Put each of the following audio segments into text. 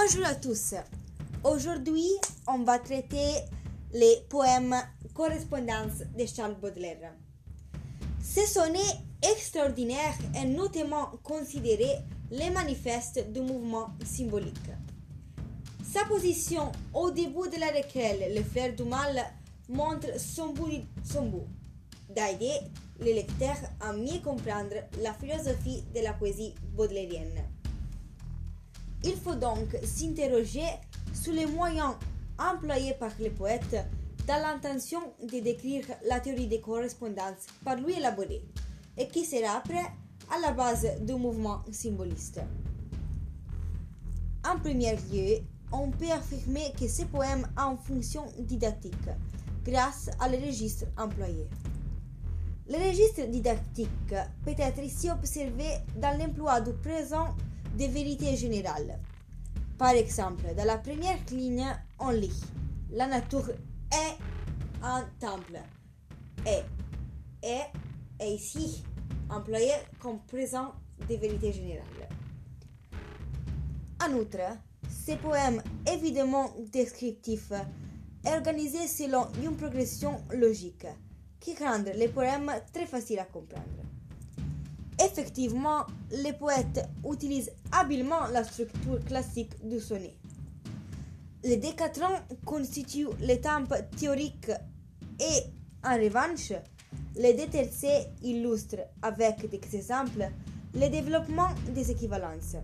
Bonjour à tous. Aujourd'hui, on va traiter les poèmes Correspondance de Charles Baudelaire. Ce sonnet extraordinaire est notamment considéré le manifeste du mouvement symbolique. Sa position au début de la requête, le fleur du mal, montre son bout, d'aider les lecteurs à mieux comprendre la philosophie de la poésie baudelairienne. Il faut donc s'interroger sur les moyens employés par le poète dans l'intention de décrire la théorie des correspondances par lui élaborée et qui sera après à la base du mouvement symboliste. En premier lieu, on peut affirmer que ce poème a une fonction didactique grâce à le registre employé. Le registre didactique peut être ici observé dans l'emploi du présent des vérités générales. Par exemple, dans la première ligne, on lit La nature est un temple. Et, et est ici employé comme présent des vérités générales. En outre, ce poème évidemment descriptif est organisé selon une progression logique qui rend les poèmes très faciles à comprendre. Effectivement, les poètes utilisent habilement la structure classique du sonnet. Les décatrons constituent l'étape théorique et, en revanche, les deux tercets illustrent avec des exemples le développement des équivalences.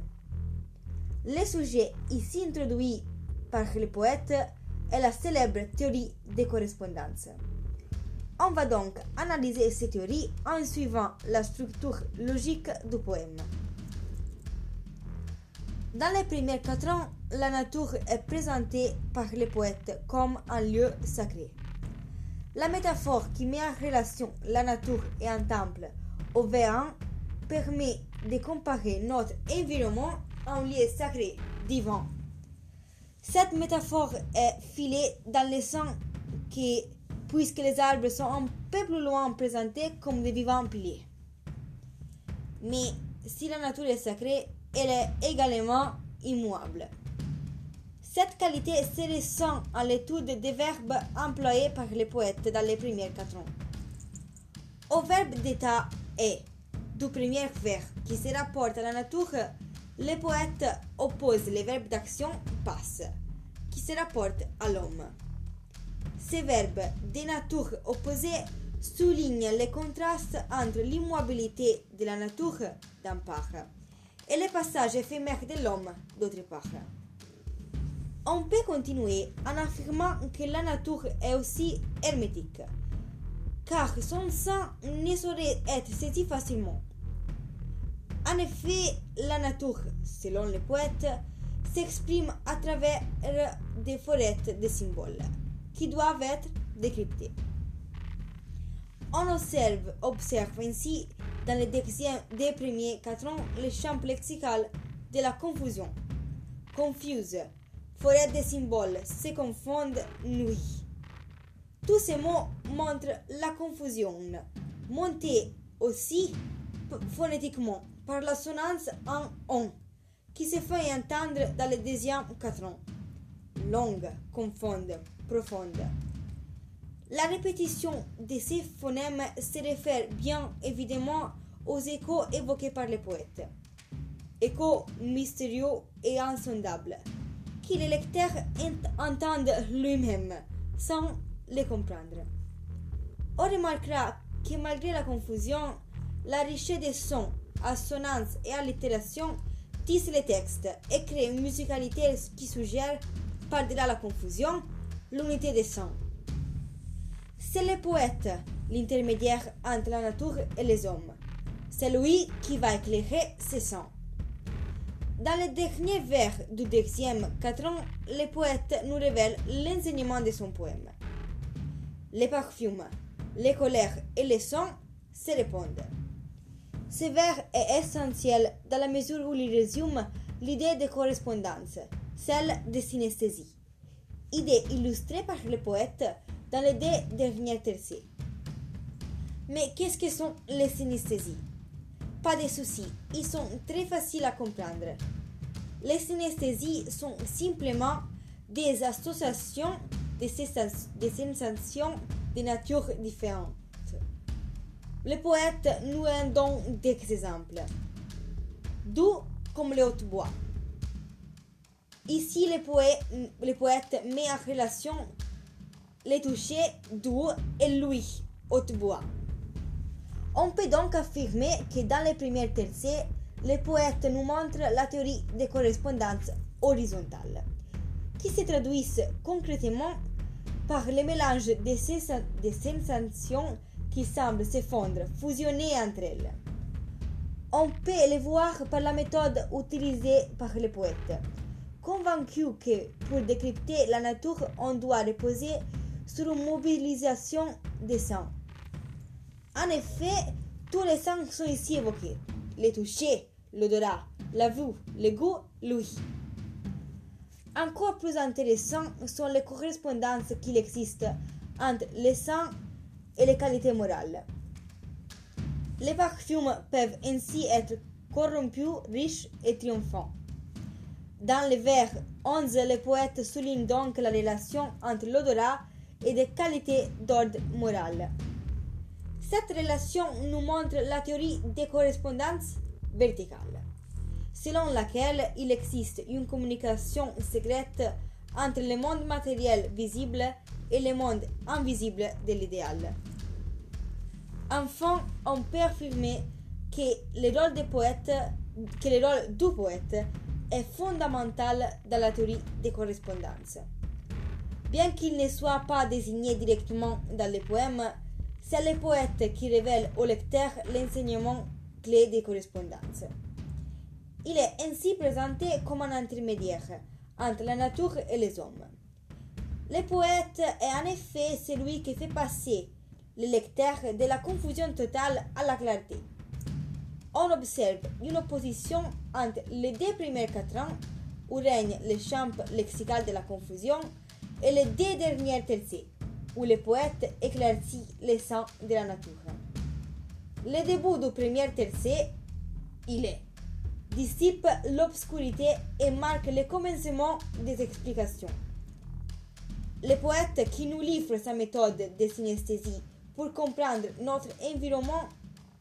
Le sujet ici introduit par le poète est la célèbre théorie des correspondances. On va donc analyser ces théories en suivant la structure logique du poème. Dans les premiers quatre ans, la nature est présentée par le poète comme un lieu sacré. La métaphore qui met en relation la nature et un temple au véant permet de comparer notre environnement à un lieu sacré, divin. Cette métaphore est filée dans le sens que puisque les arbres sont un peu plus loin présentés comme des vivants piliers. Mais si la nature est sacrée, elle est également immuable. Cette qualité se ressent à l'étude des verbes employés par les poètes dans les premiers quatre ans. Au verbe d'état est, du premier verbe qui se rapporte à la nature, les poètes opposent le verbe d'action passe, qui se rapporte à l'homme. Ces verbes de nature opposée soulignent le contraste entre l'immobilité de la nature d'un part et le passage éphémère de l'homme d'autre part. On peut continuer en affirmant que la nature est aussi hermétique, car son sein ne saurait être saisi facilement. En effet, la nature, selon les poètes, s'exprime à travers des forêts de symboles qui doivent être décryptés. On observe, observe ainsi dans les deux premiers quatre ans le champ lexical de la confusion. Confuse, forêt des symboles, se confondent, nuit. Tous ces mots montrent la confusion, montée aussi phonétiquement par la sonance en on, qui se fait entendre dans les deuxième quatre ans. Longue, confonde, profonde. La répétition de ces phonèmes se réfère bien évidemment aux échos évoqués par les poètes. Échos mystérieux et insondables, qui les lecteurs entendent lui-même sans les comprendre. On remarquera que malgré la confusion, la richesse des sons, assonances et allitérations tisse les textes et crée une musicalité qui suggère, par-delà la confusion, l'unité des sons. C'est le poète, l'intermédiaire entre la nature et les hommes. C'est lui qui va éclairer ces sons. Dans les derniers vers du deuxième quatrain, le poète nous révèle l'enseignement de son poème. Les parfums, les colères et les sons se répondent. Ce vers est essentiel dans la mesure où il résume l'idée de correspondance, celle de synesthésie idée illustrée par le poète dans les deux derniers tercets. Mais qu'est-ce que sont les synesthésies? Pas de soucis, ils sont très faciles à comprendre. Les synesthésies sont simplement des associations des sensations de nature différente. Le poète nous donne des exemples. Doux comme le hautbois. Ici, le poète, le poète met en relation les touchés doux et lui, hautbois. On peut donc affirmer que dans les premières tercets, le poète nous montre la théorie des correspondances horizontales, qui se traduisent concrètement par le mélange des, sensations qui semblent se fondre, fusionner entre elles. On peut le voir par la méthode utilisée par le poète, convaincu que pour décrypter la nature, on doit reposer sur une mobilisation des sens en effet, tous les sens sont ici évoqués. Les toucher, l'odorat, la vue, le goût, l'ouïe. Encore plus intéressant sont les correspondances qu'il existe entre les sens et les qualités morales. Les parfums peuvent ainsi être corrompus, riches et triomphants. Dans le vers 11, le poète souligne donc la relation entre l'odorat et des qualités d'ordre moral. Cette relation nous montre la théorie des correspondances verticales, selon laquelle il existe une communication secrète entre le monde matériel visible et le monde invisible de l'idéal. Enfin, on peut affirmer que le rôle, du poète est fondamental dans la théorie des correspondances. Bien qu'il ne soit pas désigné directement dans les poèmes, c'est le poète qui révèle au lecteur l'enseignement clé des correspondances. Il est ainsi présenté comme un intermédiaire entre la nature et les hommes. Le poète est en effet celui qui fait passer le lecteur de la confusion totale à la clarté. On observe une opposition entre les deux premiers quatre ans, où règne le champ lexical de la confusion, et les deux dernières tercets, où le poète éclaircit les sens de la nature. Le début du premier tercet, il est dissipe l'obscurité et marque le commencement des explications. Le poète qui nous livre sa méthode de synesthésie pour comprendre notre environnement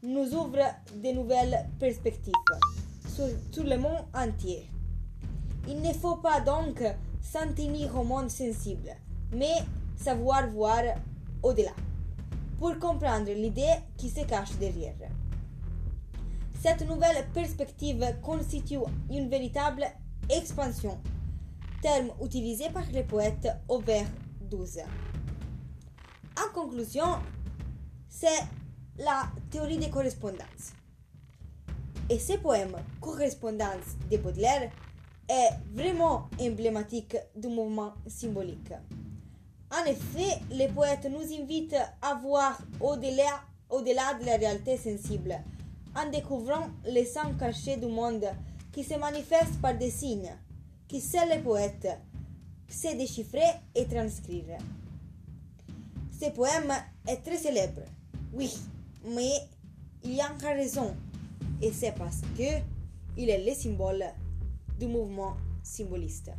nous ouvre de nouvelles perspectives sur, sur le monde entier. Il ne faut pas donc s'en tenir au monde sensible, mais savoir voir au-delà, pour comprendre l'idée qui se cache derrière. Cette nouvelle perspective constitue une véritable expansion, terme utilisé par les poètes au vers 12. En conclusion, c'est la théorie des correspondances. Et ce poème, Correspondance de Baudelaire, est vraiment emblématique du mouvement symbolique. En effet, les poètes nous invitent à voir au-delà au -delà de la réalité sensible, en découvrant les sens cachés du monde qui se manifestent par des signes, qui seul les poètes sait déchiffrer et transcrire. Ce poème est très célèbre, oui, mais il y a encore raison, et c'est parce que il est le symbole du mouvement symboliste.